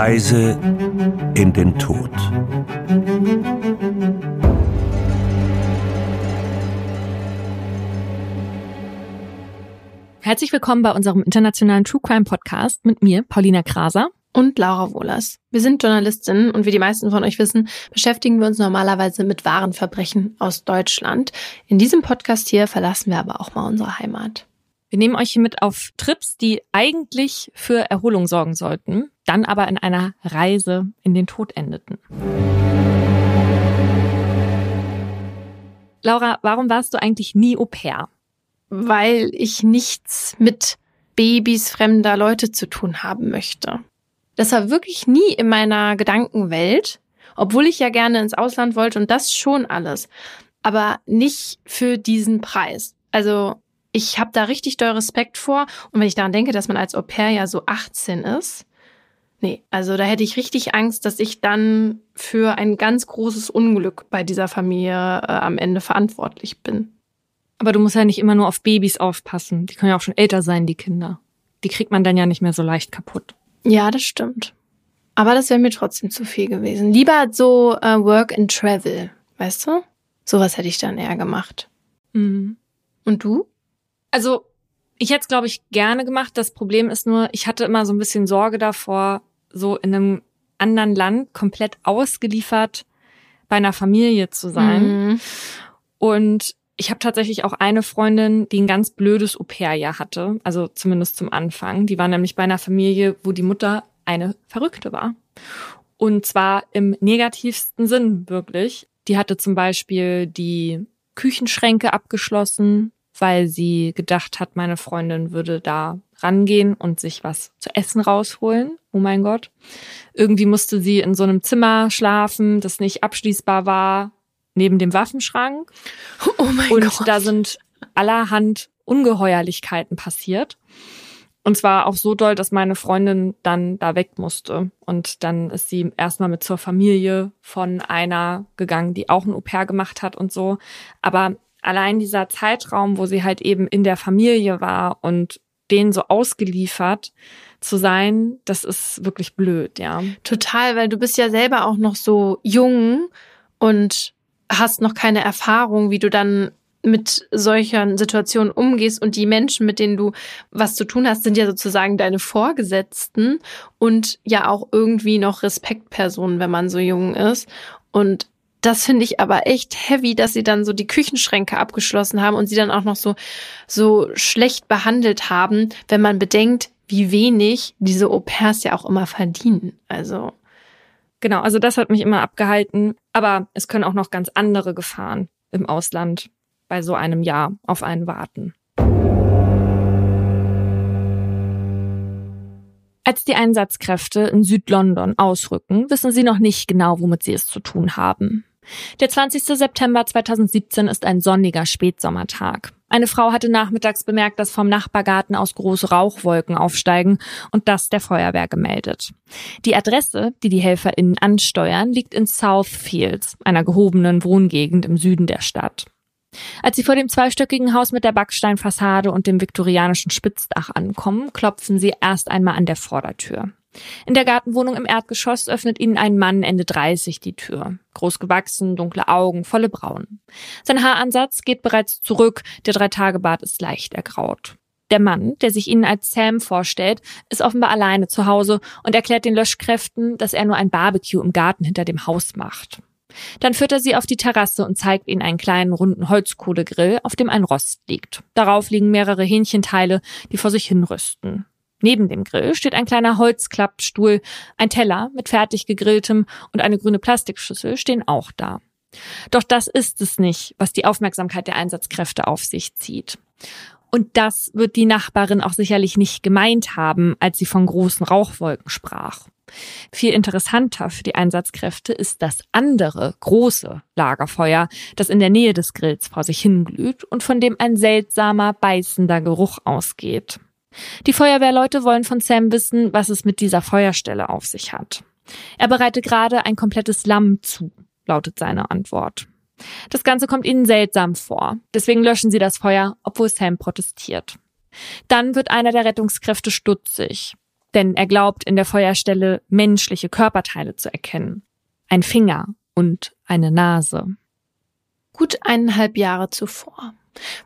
Reise in den Tod. Herzlich willkommen bei unserem internationalen True Crime Podcast mit mir, Paulina Kraser. Und Laura Wohlers. Wir sind Journalistinnen und wie die meisten von euch wissen, beschäftigen wir uns normalerweise mit wahren Verbrechen aus Deutschland. In diesem Podcast hier verlassen wir aber auch mal unsere Heimat. Wir nehmen euch hier mit auf Trips, die eigentlich für Erholung sorgen sollten, dann aber in einer Reise in den Tod endeten. Laura, warum warst du eigentlich nie Au pair? Weil ich nichts mit Babys fremder Leute zu tun haben möchte. Das war wirklich nie in meiner Gedankenwelt, obwohl ich ja gerne ins Ausland wollte und das schon alles. Aber nicht für diesen Preis. Also ich habe da richtig doll Respekt vor. Und wenn ich daran denke, dass man als Au pair ja so 18 ist, nee, also da hätte ich richtig Angst, dass ich dann für ein ganz großes Unglück bei dieser Familie äh, am Ende verantwortlich bin. Aber du musst ja nicht immer nur auf Babys aufpassen. Die können ja auch schon älter sein, die Kinder. Die kriegt man dann ja nicht mehr so leicht kaputt. Ja, das stimmt. Aber das wäre mir trotzdem zu viel gewesen. Lieber so äh, Work and Travel, weißt du? Sowas hätte ich dann eher gemacht. Mhm. Und du? Also, ich hätte es, glaube ich, gerne gemacht. Das Problem ist nur, ich hatte immer so ein bisschen Sorge davor, so in einem anderen Land komplett ausgeliefert bei einer Familie zu sein. Mhm. Und ich habe tatsächlich auch eine Freundin, die ein ganz blödes Au-pair-Jahr hatte, also zumindest zum Anfang. Die war nämlich bei einer Familie, wo die Mutter eine Verrückte war. Und zwar im negativsten Sinn wirklich. Die hatte zum Beispiel die Küchenschränke abgeschlossen, weil sie gedacht hat, meine Freundin würde da rangehen und sich was zu essen rausholen. Oh mein Gott. Irgendwie musste sie in so einem Zimmer schlafen, das nicht abschließbar war, neben dem Waffenschrank. Oh mein und Gott. da sind allerhand Ungeheuerlichkeiten passiert. Und zwar auch so doll, dass meine Freundin dann da weg musste. Und dann ist sie erstmal mit zur Familie von einer gegangen, die auch ein Au-pair gemacht hat und so. Aber allein dieser Zeitraum, wo sie halt eben in der Familie war und denen so ausgeliefert zu sein, das ist wirklich blöd, ja. Total, weil du bist ja selber auch noch so jung und hast noch keine Erfahrung, wie du dann mit solchen Situationen umgehst und die Menschen, mit denen du was zu tun hast, sind ja sozusagen deine Vorgesetzten und ja auch irgendwie noch Respektpersonen, wenn man so jung ist. Und das finde ich aber echt heavy, dass sie dann so die Küchenschränke abgeschlossen haben und sie dann auch noch so, so schlecht behandelt haben, wenn man bedenkt, wie wenig diese Au-pairs ja auch immer verdienen. Also. Genau, also das hat mich immer abgehalten. Aber es können auch noch ganz andere Gefahren im Ausland bei so einem Jahr auf einen warten. Als die Einsatzkräfte in Südlondon ausrücken, wissen sie noch nicht genau, womit sie es zu tun haben. Der 20. September 2017 ist ein sonniger Spätsommertag. Eine Frau hatte nachmittags bemerkt, dass vom Nachbargarten aus große Rauchwolken aufsteigen und das der Feuerwehr gemeldet. Die Adresse, die die HelferInnen ansteuern, liegt in Southfields, einer gehobenen Wohngegend im Süden der Stadt. Als sie vor dem zweistöckigen Haus mit der Backsteinfassade und dem viktorianischen Spitzdach ankommen, klopfen sie erst einmal an der Vordertür. In der Gartenwohnung im Erdgeschoss öffnet ihnen ein Mann Ende 30 die Tür. Groß gewachsen, dunkle Augen, volle Brauen. Sein Haaransatz geht bereits zurück, der Dreitagebart ist leicht ergraut. Der Mann, der sich ihnen als Sam vorstellt, ist offenbar alleine zu Hause und erklärt den Löschkräften, dass er nur ein Barbecue im Garten hinter dem Haus macht. Dann führt er sie auf die Terrasse und zeigt ihnen einen kleinen runden Holzkohlegrill, auf dem ein Rost liegt. Darauf liegen mehrere Hähnchenteile, die vor sich hin rüsten. Neben dem Grill steht ein kleiner Holzklappstuhl, ein Teller mit fertig gegrilltem und eine grüne Plastikschüssel stehen auch da. Doch das ist es nicht, was die Aufmerksamkeit der Einsatzkräfte auf sich zieht. Und das wird die Nachbarin auch sicherlich nicht gemeint haben, als sie von großen Rauchwolken sprach. Viel interessanter für die Einsatzkräfte ist das andere große Lagerfeuer, das in der Nähe des Grills vor sich hinglüht und von dem ein seltsamer, beißender Geruch ausgeht. Die Feuerwehrleute wollen von Sam wissen, was es mit dieser Feuerstelle auf sich hat. Er bereite gerade ein komplettes Lamm zu, lautet seine Antwort. Das Ganze kommt ihnen seltsam vor. Deswegen löschen sie das Feuer, obwohl Sam protestiert. Dann wird einer der Rettungskräfte stutzig. Denn er glaubt, in der Feuerstelle menschliche Körperteile zu erkennen. Ein Finger und eine Nase. Gut eineinhalb Jahre zuvor.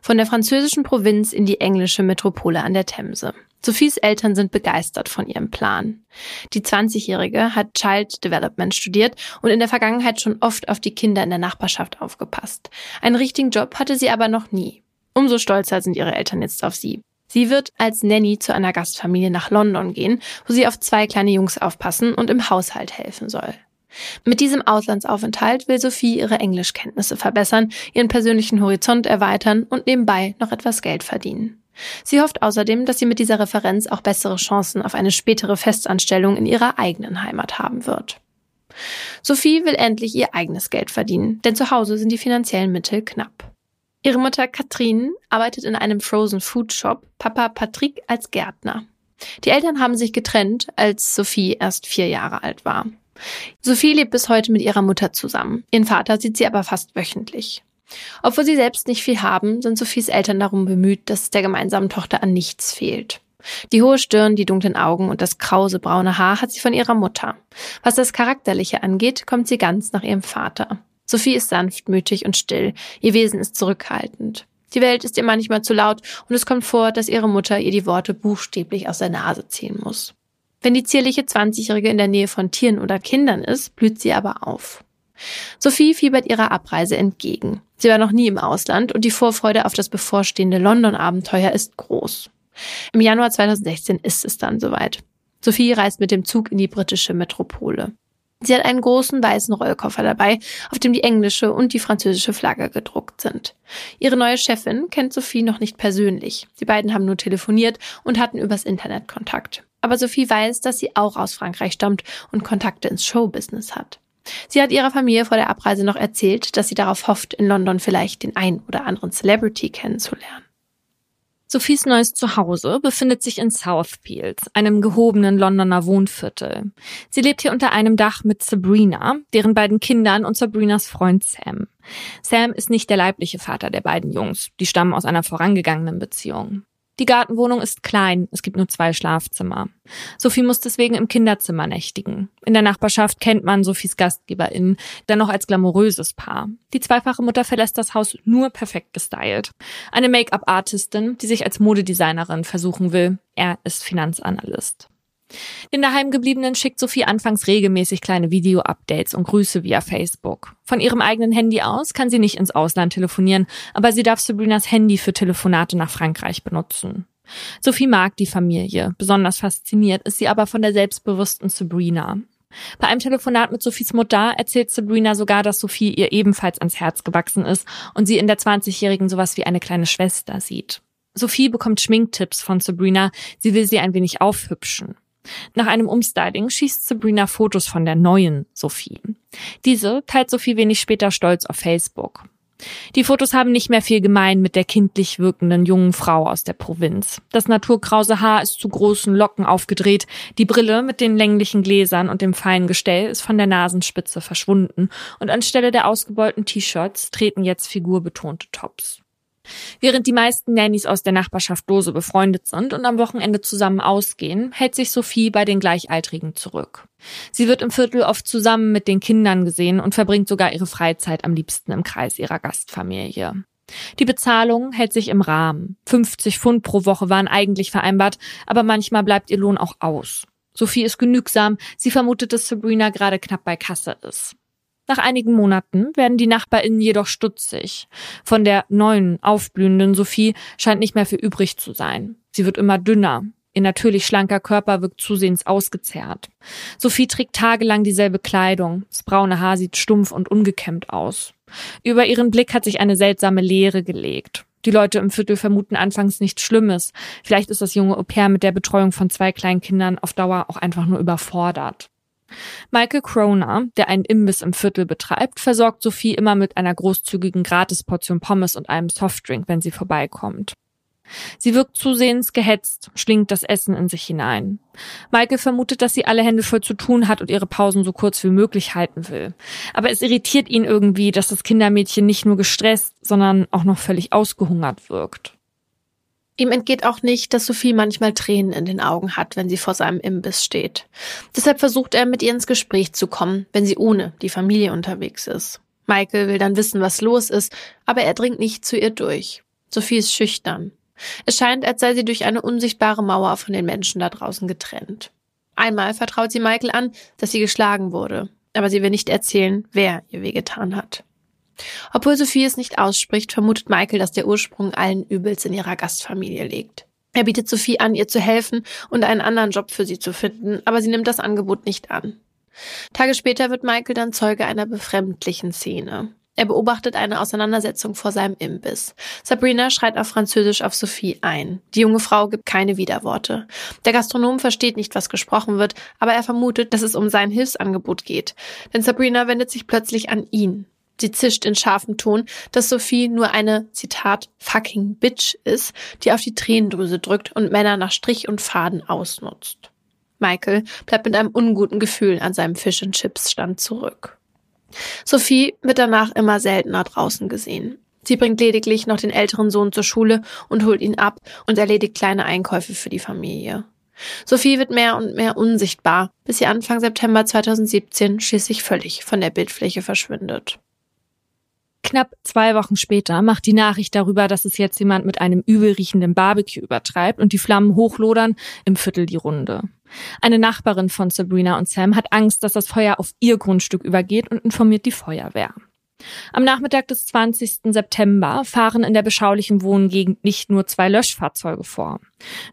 Von der französischen Provinz in die englische Metropole an der Themse. Sophies Eltern sind begeistert von ihrem Plan. Die 20-Jährige hat Child Development studiert und in der Vergangenheit schon oft auf die Kinder in der Nachbarschaft aufgepasst. Einen richtigen Job hatte sie aber noch nie. Umso stolzer sind ihre Eltern jetzt auf sie. Sie wird als Nanny zu einer Gastfamilie nach London gehen, wo sie auf zwei kleine Jungs aufpassen und im Haushalt helfen soll. Mit diesem Auslandsaufenthalt will Sophie ihre Englischkenntnisse verbessern, ihren persönlichen Horizont erweitern und nebenbei noch etwas Geld verdienen. Sie hofft außerdem, dass sie mit dieser Referenz auch bessere Chancen auf eine spätere Festanstellung in ihrer eigenen Heimat haben wird. Sophie will endlich ihr eigenes Geld verdienen, denn zu Hause sind die finanziellen Mittel knapp. Ihre Mutter Katrin arbeitet in einem Frozen Food Shop, Papa Patrick als Gärtner. Die Eltern haben sich getrennt, als Sophie erst vier Jahre alt war. Sophie lebt bis heute mit ihrer Mutter zusammen. Ihren Vater sieht sie aber fast wöchentlich. Obwohl sie selbst nicht viel haben, sind Sophies Eltern darum bemüht, dass es der gemeinsamen Tochter an nichts fehlt. Die hohe Stirn, die dunklen Augen und das krause braune Haar hat sie von ihrer Mutter. Was das Charakterliche angeht, kommt sie ganz nach ihrem Vater. Sophie ist sanftmütig und still, ihr Wesen ist zurückhaltend. Die Welt ist ihr manchmal zu laut und es kommt vor, dass ihre Mutter ihr die Worte buchstäblich aus der Nase ziehen muss. Wenn die zierliche 20-Jährige in der Nähe von Tieren oder Kindern ist, blüht sie aber auf. Sophie fiebert ihrer Abreise entgegen. Sie war noch nie im Ausland und die Vorfreude auf das bevorstehende London-Abenteuer ist groß. Im Januar 2016 ist es dann soweit. Sophie reist mit dem Zug in die britische Metropole. Sie hat einen großen weißen Rollkoffer dabei, auf dem die englische und die französische Flagge gedruckt sind. Ihre neue Chefin kennt Sophie noch nicht persönlich. Die beiden haben nur telefoniert und hatten übers Internet Kontakt. Aber Sophie weiß, dass sie auch aus Frankreich stammt und Kontakte ins Showbusiness hat. Sie hat ihrer Familie vor der Abreise noch erzählt, dass sie darauf hofft, in London vielleicht den ein oder anderen Celebrity kennenzulernen. Sophies neues Zuhause befindet sich in Southfields, einem gehobenen Londoner Wohnviertel. Sie lebt hier unter einem Dach mit Sabrina, deren beiden Kindern und Sabrinas Freund Sam. Sam ist nicht der leibliche Vater der beiden Jungs, die stammen aus einer vorangegangenen Beziehung. Die Gartenwohnung ist klein, es gibt nur zwei Schlafzimmer. Sophie muss deswegen im Kinderzimmer nächtigen. In der Nachbarschaft kennt man Sophies GastgeberInnen dennoch als glamouröses Paar. Die zweifache Mutter verlässt das Haus nur perfekt gestylt. Eine Make-up-Artistin, die sich als Modedesignerin versuchen will. Er ist Finanzanalyst. Den daheimgebliebenen schickt Sophie anfangs regelmäßig kleine Video-Updates und Grüße via Facebook. Von ihrem eigenen Handy aus kann sie nicht ins Ausland telefonieren, aber sie darf Sabrinas Handy für Telefonate nach Frankreich benutzen. Sophie mag die Familie. Besonders fasziniert ist sie aber von der selbstbewussten Sabrina. Bei einem Telefonat mit Sophies Mutter erzählt Sabrina sogar, dass Sophie ihr ebenfalls ans Herz gewachsen ist und sie in der 20-Jährigen sowas wie eine kleine Schwester sieht. Sophie bekommt Schminktipps von Sabrina, sie will sie ein wenig aufhübschen. Nach einem Umstyling schießt Sabrina Fotos von der neuen Sophie. Diese teilt Sophie wenig später stolz auf Facebook. Die Fotos haben nicht mehr viel gemein mit der kindlich wirkenden jungen Frau aus der Provinz. Das naturkrause Haar ist zu großen Locken aufgedreht, die Brille mit den länglichen Gläsern und dem feinen Gestell ist von der Nasenspitze verschwunden und anstelle der ausgebeulten T-Shirts treten jetzt figurbetonte Tops. Während die meisten Nannies aus der Nachbarschaft lose befreundet sind und am Wochenende zusammen ausgehen, hält sich Sophie bei den Gleichaltrigen zurück. Sie wird im Viertel oft zusammen mit den Kindern gesehen und verbringt sogar ihre Freizeit am liebsten im Kreis ihrer Gastfamilie. Die Bezahlung hält sich im Rahmen. 50 Pfund pro Woche waren eigentlich vereinbart, aber manchmal bleibt ihr Lohn auch aus. Sophie ist genügsam, sie vermutet, dass Sabrina gerade knapp bei Kasse ist. Nach einigen Monaten werden die NachbarInnen jedoch stutzig. Von der neuen, aufblühenden Sophie scheint nicht mehr viel übrig zu sein. Sie wird immer dünner. Ihr natürlich schlanker Körper wirkt zusehends ausgezehrt. Sophie trägt tagelang dieselbe Kleidung. Das braune Haar sieht stumpf und ungekämmt aus. Über ihren Blick hat sich eine seltsame Leere gelegt. Die Leute im Viertel vermuten anfangs nichts Schlimmes. Vielleicht ist das junge Au pair mit der Betreuung von zwei kleinen Kindern auf Dauer auch einfach nur überfordert. Michael Croner, der einen Imbiss im Viertel betreibt, versorgt Sophie immer mit einer großzügigen Gratisportion Pommes und einem Softdrink, wenn sie vorbeikommt. Sie wirkt zusehends gehetzt, schlingt das Essen in sich hinein. Michael vermutet, dass sie alle Hände voll zu tun hat und ihre Pausen so kurz wie möglich halten will. Aber es irritiert ihn irgendwie, dass das Kindermädchen nicht nur gestresst, sondern auch noch völlig ausgehungert wirkt. Ihm entgeht auch nicht, dass Sophie manchmal Tränen in den Augen hat, wenn sie vor seinem Imbiss steht. Deshalb versucht er, mit ihr ins Gespräch zu kommen, wenn sie ohne die Familie unterwegs ist. Michael will dann wissen, was los ist, aber er dringt nicht zu ihr durch. Sophie ist schüchtern. Es scheint, als sei sie durch eine unsichtbare Mauer von den Menschen da draußen getrennt. Einmal vertraut sie Michael an, dass sie geschlagen wurde, aber sie will nicht erzählen, wer ihr wehgetan hat. Obwohl Sophie es nicht ausspricht, vermutet Michael, dass der Ursprung allen Übels in ihrer Gastfamilie liegt. Er bietet Sophie an, ihr zu helfen und einen anderen Job für sie zu finden, aber sie nimmt das Angebot nicht an. Tage später wird Michael dann Zeuge einer befremdlichen Szene. Er beobachtet eine Auseinandersetzung vor seinem Imbiss. Sabrina schreit auf Französisch auf Sophie ein. Die junge Frau gibt keine Widerworte. Der Gastronom versteht nicht, was gesprochen wird, aber er vermutet, dass es um sein Hilfsangebot geht. Denn Sabrina wendet sich plötzlich an ihn. Sie zischt in scharfem Ton, dass Sophie nur eine, Zitat, fucking Bitch ist, die auf die Tränendrüse drückt und Männer nach Strich und Faden ausnutzt. Michael bleibt mit einem unguten Gefühl an seinem Fish and Chips Stand zurück. Sophie wird danach immer seltener draußen gesehen. Sie bringt lediglich noch den älteren Sohn zur Schule und holt ihn ab und erledigt kleine Einkäufe für die Familie. Sophie wird mehr und mehr unsichtbar, bis sie Anfang September 2017 schließlich völlig von der Bildfläche verschwindet. Knapp zwei Wochen später macht die Nachricht darüber, dass es jetzt jemand mit einem übelriechenden Barbecue übertreibt und die Flammen hochlodern, im Viertel die Runde. Eine Nachbarin von Sabrina und Sam hat Angst, dass das Feuer auf ihr Grundstück übergeht und informiert die Feuerwehr. Am Nachmittag des 20. September fahren in der beschaulichen Wohngegend nicht nur zwei Löschfahrzeuge vor.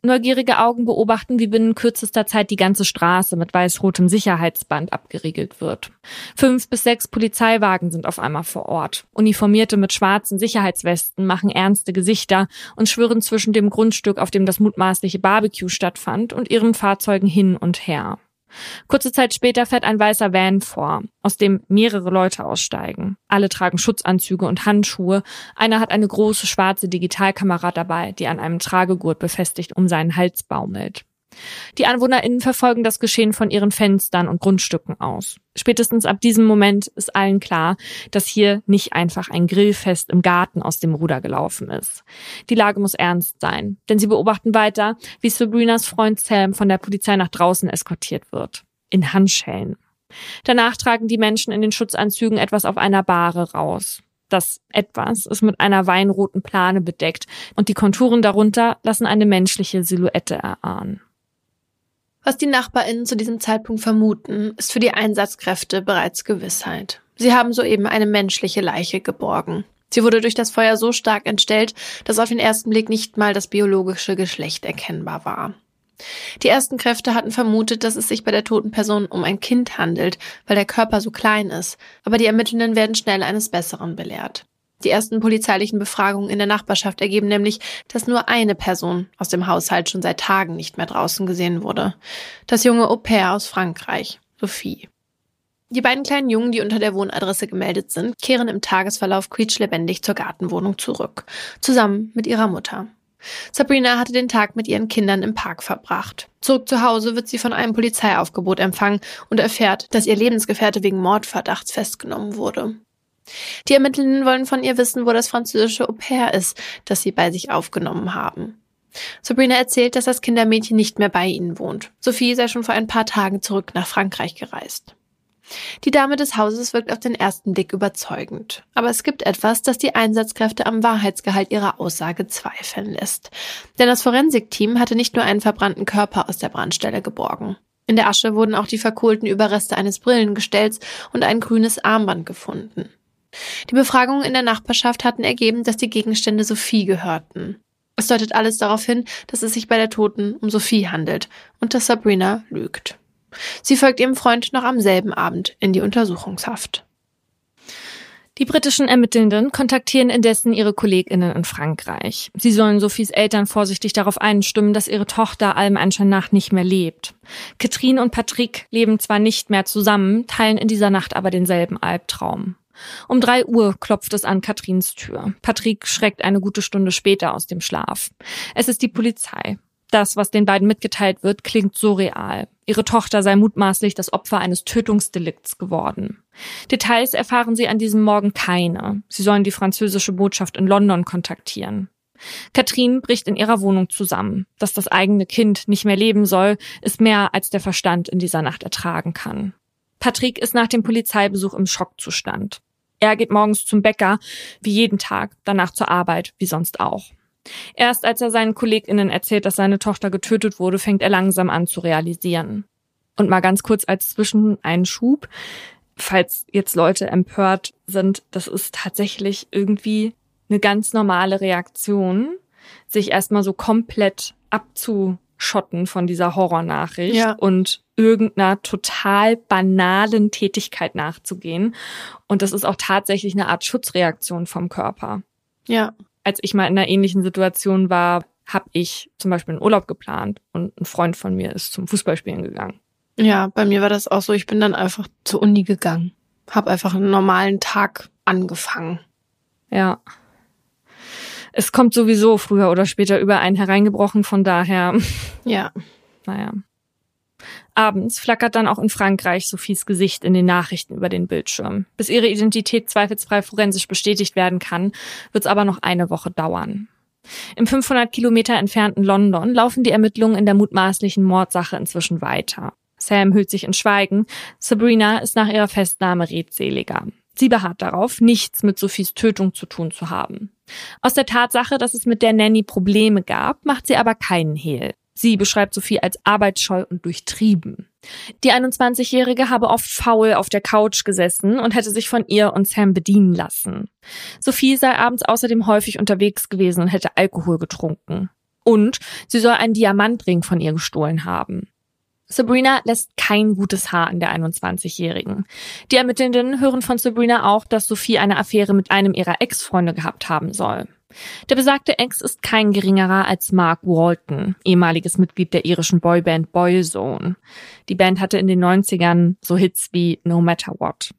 Neugierige Augen beobachten, wie binnen kürzester Zeit die ganze Straße mit weiß-rotem Sicherheitsband abgeriegelt wird. Fünf bis sechs Polizeiwagen sind auf einmal vor Ort. Uniformierte mit schwarzen Sicherheitswesten machen ernste Gesichter und schwirren zwischen dem Grundstück, auf dem das mutmaßliche Barbecue stattfand, und ihren Fahrzeugen hin und her. Kurze Zeit später fährt ein weißer Van vor, aus dem mehrere Leute aussteigen. Alle tragen Schutzanzüge und Handschuhe. Einer hat eine große schwarze Digitalkamera dabei, die an einem Tragegurt befestigt um seinen Hals baumelt. Die AnwohnerInnen verfolgen das Geschehen von ihren Fenstern und Grundstücken aus. Spätestens ab diesem Moment ist allen klar, dass hier nicht einfach ein Grillfest im Garten aus dem Ruder gelaufen ist. Die Lage muss ernst sein, denn sie beobachten weiter, wie Sabrinas Freund Sam von der Polizei nach draußen eskortiert wird. In Handschellen. Danach tragen die Menschen in den Schutzanzügen etwas auf einer Bahre raus. Das etwas ist mit einer weinroten Plane bedeckt und die Konturen darunter lassen eine menschliche Silhouette erahnen. Was die NachbarInnen zu diesem Zeitpunkt vermuten, ist für die Einsatzkräfte bereits Gewissheit. Sie haben soeben eine menschliche Leiche geborgen. Sie wurde durch das Feuer so stark entstellt, dass auf den ersten Blick nicht mal das biologische Geschlecht erkennbar war. Die ersten Kräfte hatten vermutet, dass es sich bei der toten Person um ein Kind handelt, weil der Körper so klein ist, aber die Ermittelnden werden schnell eines Besseren belehrt. Die ersten polizeilichen Befragungen in der Nachbarschaft ergeben nämlich, dass nur eine Person aus dem Haushalt schon seit Tagen nicht mehr draußen gesehen wurde. Das junge Au pair aus Frankreich, Sophie. Die beiden kleinen Jungen, die unter der Wohnadresse gemeldet sind, kehren im Tagesverlauf quietschlebendig zur Gartenwohnung zurück, zusammen mit ihrer Mutter. Sabrina hatte den Tag mit ihren Kindern im Park verbracht. Zurück zu Hause wird sie von einem Polizeiaufgebot empfangen und erfährt, dass ihr Lebensgefährte wegen Mordverdachts festgenommen wurde. Die Ermittlenden wollen von ihr wissen, wo das französische Au pair ist, das sie bei sich aufgenommen haben. Sabrina erzählt, dass das Kindermädchen nicht mehr bei ihnen wohnt. Sophie sei schon vor ein paar Tagen zurück nach Frankreich gereist. Die Dame des Hauses wirkt auf den ersten Blick überzeugend. Aber es gibt etwas, das die Einsatzkräfte am Wahrheitsgehalt ihrer Aussage zweifeln lässt. Denn das Forensikteam hatte nicht nur einen verbrannten Körper aus der Brandstelle geborgen. In der Asche wurden auch die verkohlten Überreste eines Brillengestells und ein grünes Armband gefunden. Die Befragungen in der Nachbarschaft hatten ergeben, dass die Gegenstände Sophie gehörten. Es deutet alles darauf hin, dass es sich bei der Toten um Sophie handelt und dass Sabrina lügt. Sie folgt ihrem Freund noch am selben Abend in die Untersuchungshaft. Die britischen Ermittelnden kontaktieren indessen ihre KollegInnen in Frankreich. Sie sollen Sophies Eltern vorsichtig darauf einstimmen, dass ihre Tochter allem Anschein nach nicht mehr lebt. Katrin und Patrick leben zwar nicht mehr zusammen, teilen in dieser Nacht aber denselben Albtraum. Um drei Uhr klopft es an Katrins Tür. Patrick schreckt eine gute Stunde später aus dem Schlaf. Es ist die Polizei. Das, was den beiden mitgeteilt wird, klingt so real. Ihre Tochter sei mutmaßlich das Opfer eines Tötungsdelikts geworden. Details erfahren sie an diesem Morgen keine. Sie sollen die französische Botschaft in London kontaktieren. Katrin bricht in ihrer Wohnung zusammen. Dass das eigene Kind nicht mehr leben soll, ist mehr als der Verstand in dieser Nacht ertragen kann. Patrick ist nach dem Polizeibesuch im Schockzustand. Er geht morgens zum Bäcker, wie jeden Tag, danach zur Arbeit, wie sonst auch. Erst als er seinen KollegInnen erzählt, dass seine Tochter getötet wurde, fängt er langsam an zu realisieren. Und mal ganz kurz als Zwischeneinschub, falls jetzt Leute empört sind, das ist tatsächlich irgendwie eine ganz normale Reaktion, sich erstmal so komplett abzuschotten von dieser Horrornachricht Ja. und irgendeiner total banalen Tätigkeit nachzugehen. Und das ist auch tatsächlich eine Art Schutzreaktion vom Körper. Ja. Als ich mal in einer ähnlichen Situation war, habe ich zum Beispiel einen Urlaub geplant und ein Freund von mir ist zum Fußballspielen gegangen. Ja, bei mir war das auch so. Ich bin dann einfach zur Uni gegangen. Hab einfach einen normalen Tag angefangen. Ja. Es kommt sowieso früher oder später über einen hereingebrochen, von daher, Ja. naja. Abends flackert dann auch in Frankreich Sophies Gesicht in den Nachrichten über den Bildschirm. Bis ihre Identität zweifelsfrei forensisch bestätigt werden kann, wird es aber noch eine Woche dauern. Im 500 Kilometer entfernten London laufen die Ermittlungen in der mutmaßlichen Mordsache inzwischen weiter. Sam hüllt sich in Schweigen. Sabrina ist nach ihrer Festnahme redseliger. Sie beharrt darauf, nichts mit Sophies Tötung zu tun zu haben. Aus der Tatsache, dass es mit der Nanny Probleme gab, macht sie aber keinen Hehl. Sie beschreibt Sophie als arbeitsscheu und durchtrieben. Die 21-Jährige habe oft faul auf der Couch gesessen und hätte sich von ihr und Sam bedienen lassen. Sophie sei abends außerdem häufig unterwegs gewesen und hätte Alkohol getrunken. Und sie soll einen Diamantring von ihr gestohlen haben. Sabrina lässt kein gutes Haar an der 21-Jährigen. Die Ermittelnden hören von Sabrina auch, dass Sophie eine Affäre mit einem ihrer Ex-Freunde gehabt haben soll. Der besagte Ex ist kein geringerer als Mark Walton, ehemaliges Mitglied der irischen Boyband Boyzone. Die Band hatte in den 90ern so Hits wie No Matter What.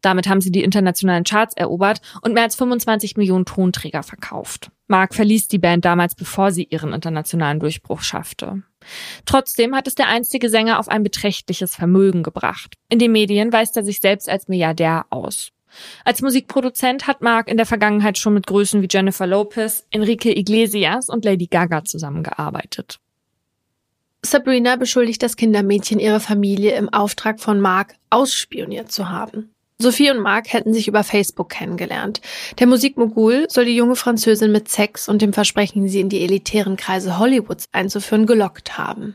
Damit haben sie die internationalen Charts erobert und mehr als 25 Millionen Tonträger verkauft. Mark verließ die Band damals, bevor sie ihren internationalen Durchbruch schaffte. Trotzdem hat es der einstige Sänger auf ein beträchtliches Vermögen gebracht. In den Medien weist er sich selbst als Milliardär aus. Als Musikproduzent hat Mark in der Vergangenheit schon mit Größen wie Jennifer Lopez, Enrique Iglesias und Lady Gaga zusammengearbeitet. Sabrina beschuldigt das Kindermädchen, ihre Familie im Auftrag von Mark ausspioniert zu haben. Sophie und Mark hätten sich über Facebook kennengelernt. Der Musikmogul soll die junge Französin mit Sex und dem Versprechen, sie in die elitären Kreise Hollywoods einzuführen, gelockt haben.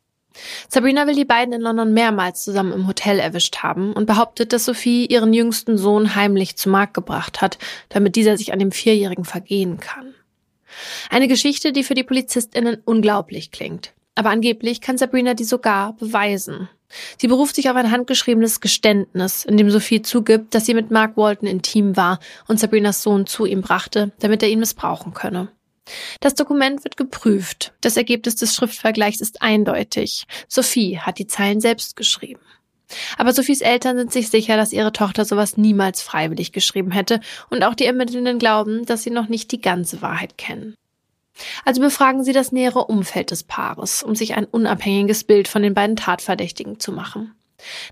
Sabrina will die beiden in London mehrmals zusammen im Hotel erwischt haben und behauptet, dass Sophie ihren jüngsten Sohn heimlich zu Mark gebracht hat, damit dieser sich an dem Vierjährigen vergehen kann. Eine Geschichte, die für die PolizistInnen unglaublich klingt. Aber angeblich kann Sabrina die sogar beweisen. Sie beruft sich auf ein handgeschriebenes Geständnis, in dem Sophie zugibt, dass sie mit Mark Walton intim war und Sabrinas Sohn zu ihm brachte, damit er ihn missbrauchen könne. Das Dokument wird geprüft. Das Ergebnis des Schriftvergleichs ist eindeutig. Sophie hat die Zeilen selbst geschrieben. Aber Sophies Eltern sind sich sicher, dass ihre Tochter sowas niemals freiwillig geschrieben hätte und auch die Ermittelnden glauben, dass sie noch nicht die ganze Wahrheit kennen. Also befragen sie das nähere Umfeld des Paares, um sich ein unabhängiges Bild von den beiden Tatverdächtigen zu machen.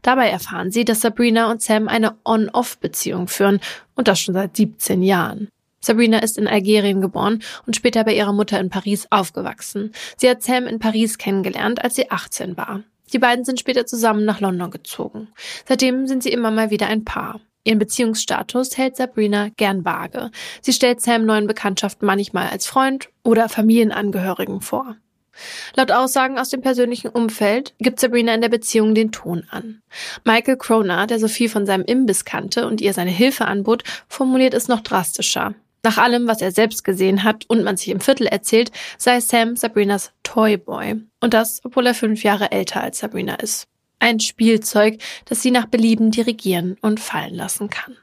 Dabei erfahren sie, dass Sabrina und Sam eine On-Off-Beziehung führen und das schon seit 17 Jahren. Sabrina ist in Algerien geboren und später bei ihrer Mutter in Paris aufgewachsen. Sie hat Sam in Paris kennengelernt, als sie 18 war. Die beiden sind später zusammen nach London gezogen. Seitdem sind sie immer mal wieder ein Paar. Ihren Beziehungsstatus hält Sabrina gern vage. Sie stellt Sam neuen Bekanntschaften manchmal als Freund oder Familienangehörigen vor. Laut Aussagen aus dem persönlichen Umfeld gibt Sabrina in der Beziehung den Ton an. Michael Croner, der Sophie von seinem Imbiss kannte und ihr seine Hilfe anbot, formuliert es noch drastischer. Nach allem, was er selbst gesehen hat und man sich im Viertel erzählt, sei Sam Sabrinas Toyboy. Und das, obwohl er fünf Jahre älter als Sabrina ist. Ein Spielzeug, das sie nach Belieben dirigieren und fallen lassen kann.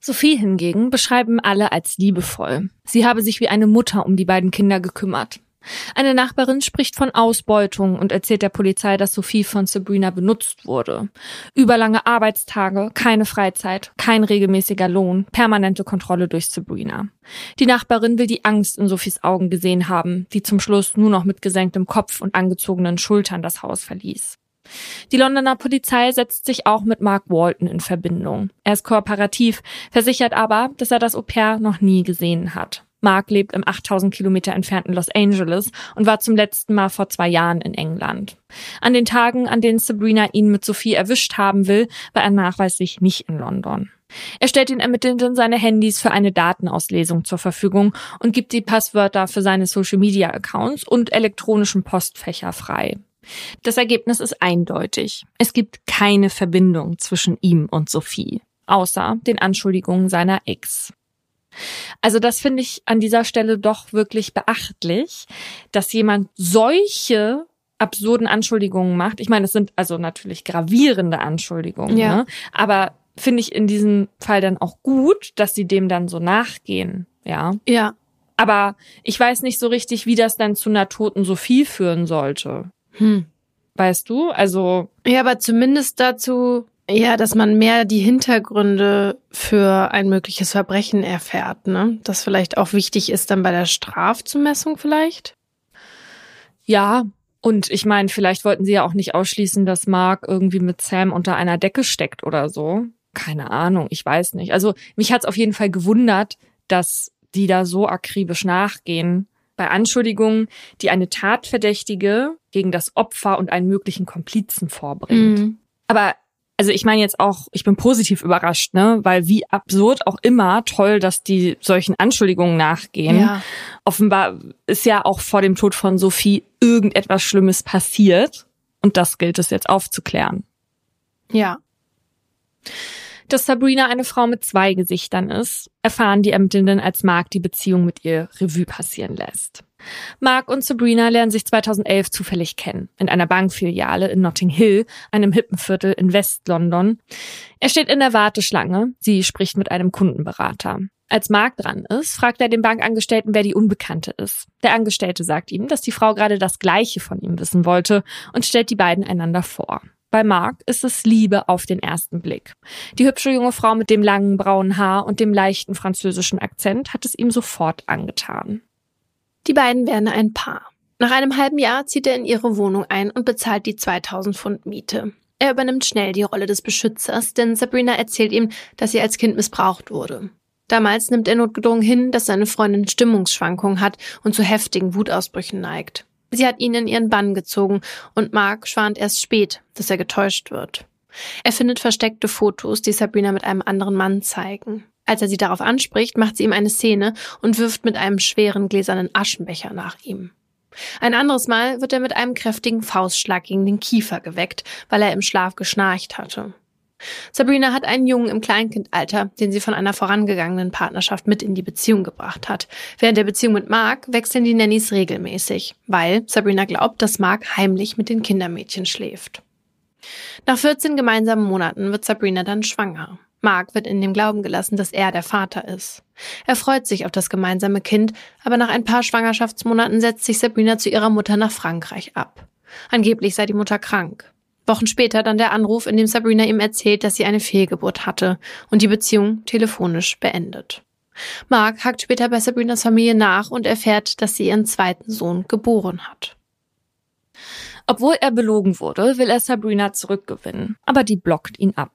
Sophie hingegen beschreiben alle als liebevoll. Sie habe sich wie eine Mutter um die beiden Kinder gekümmert. Eine Nachbarin spricht von Ausbeutung und erzählt der Polizei, dass Sophie von Sabrina benutzt wurde. Überlange Arbeitstage, keine Freizeit, kein regelmäßiger Lohn, permanente Kontrolle durch Sabrina. Die Nachbarin will die Angst in Sophies Augen gesehen haben, die zum Schluss nur noch mit gesenktem Kopf und angezogenen Schultern das Haus verließ. Die Londoner Polizei setzt sich auch mit Mark Walton in Verbindung. Er ist kooperativ, versichert aber, dass er das Au-pair noch nie gesehen hat. Mark lebt im 8000 Kilometer entfernten Los Angeles und war zum letzten Mal vor zwei Jahren in England. An den Tagen, an denen Sabrina ihn mit Sophie erwischt haben will, war er nachweislich nicht in London. Er stellt den Ermittelnden seine Handys für eine Datenauslesung zur Verfügung und gibt die Passwörter für seine Social-Media-Accounts und elektronischen Postfächer frei. Das Ergebnis ist eindeutig. Es gibt keine Verbindung zwischen ihm und Sophie, außer den Anschuldigungen seiner Ex. Also das finde ich an dieser Stelle doch wirklich beachtlich, dass jemand solche absurden Anschuldigungen macht. Ich meine, es sind also natürlich gravierende Anschuldigungen, ja. ne? aber finde ich in diesem Fall dann auch gut, dass sie dem dann so nachgehen, ja. Ja. Aber ich weiß nicht so richtig, wie das dann zu einer toten Sophie führen sollte. Hm. Weißt du? Also. Ja, aber zumindest dazu, ja, dass man mehr die Hintergründe für ein mögliches Verbrechen erfährt, ne? Das vielleicht auch wichtig ist dann bei der Strafzumessung vielleicht? Ja, und ich meine, vielleicht wollten sie ja auch nicht ausschließen, dass Mark irgendwie mit Sam unter einer Decke steckt oder so. Keine Ahnung, ich weiß nicht. Also mich hat's auf jeden Fall gewundert, dass die da so akribisch nachgehen bei Anschuldigungen, die eine Tatverdächtige gegen das Opfer und einen möglichen Komplizen vorbringt. Mhm. Aber also ich meine jetzt auch, ich bin positiv überrascht, ne, weil wie absurd auch immer toll, dass die solchen Anschuldigungen nachgehen. Ja. Offenbar ist ja auch vor dem Tod von Sophie irgendetwas Schlimmes passiert und das gilt es jetzt aufzuklären. Ja. Dass Sabrina eine Frau mit zwei Gesichtern ist, erfahren die Ermittelnden, als Mark die Beziehung mit ihr Revue passieren lässt. Mark und Sabrina lernen sich 2011 zufällig kennen, in einer Bankfiliale in Notting Hill, einem Hippenviertel in West-London. Er steht in der Warteschlange, sie spricht mit einem Kundenberater. Als Mark dran ist, fragt er den Bankangestellten, wer die Unbekannte ist. Der Angestellte sagt ihm, dass die Frau gerade das Gleiche von ihm wissen wollte und stellt die beiden einander vor. Bei Mark ist es Liebe auf den ersten Blick. Die hübsche junge Frau mit dem langen braunen Haar und dem leichten französischen Akzent hat es ihm sofort angetan. Die beiden werden ein Paar. Nach einem halben Jahr zieht er in ihre Wohnung ein und bezahlt die 2000 Pfund Miete. Er übernimmt schnell die Rolle des Beschützers, denn Sabrina erzählt ihm, dass sie als Kind missbraucht wurde. Damals nimmt er notgedrungen hin, dass seine Freundin Stimmungsschwankungen hat und zu heftigen Wutausbrüchen neigt. Sie hat ihn in ihren Bann gezogen und Mark schwant erst spät, dass er getäuscht wird. Er findet versteckte Fotos, die Sabrina mit einem anderen Mann zeigen. Als er sie darauf anspricht, macht sie ihm eine Szene und wirft mit einem schweren gläsernen Aschenbecher nach ihm. Ein anderes Mal wird er mit einem kräftigen Faustschlag gegen den Kiefer geweckt, weil er im Schlaf geschnarcht hatte. Sabrina hat einen Jungen im Kleinkindalter, den sie von einer vorangegangenen Partnerschaft mit in die Beziehung gebracht hat. Während der Beziehung mit Mark wechseln die Nannies regelmäßig, weil Sabrina glaubt, dass Mark heimlich mit den Kindermädchen schläft. Nach 14 gemeinsamen Monaten wird Sabrina dann schwanger. Mark wird in dem Glauben gelassen, dass er der Vater ist. Er freut sich auf das gemeinsame Kind, aber nach ein paar Schwangerschaftsmonaten setzt sich Sabrina zu ihrer Mutter nach Frankreich ab. Angeblich sei die Mutter krank. Wochen später dann der Anruf, in dem Sabrina ihm erzählt, dass sie eine Fehlgeburt hatte und die Beziehung telefonisch beendet. Mark hakt später bei Sabrinas Familie nach und erfährt, dass sie ihren zweiten Sohn geboren hat. Obwohl er belogen wurde, will er Sabrina zurückgewinnen, aber die blockt ihn ab.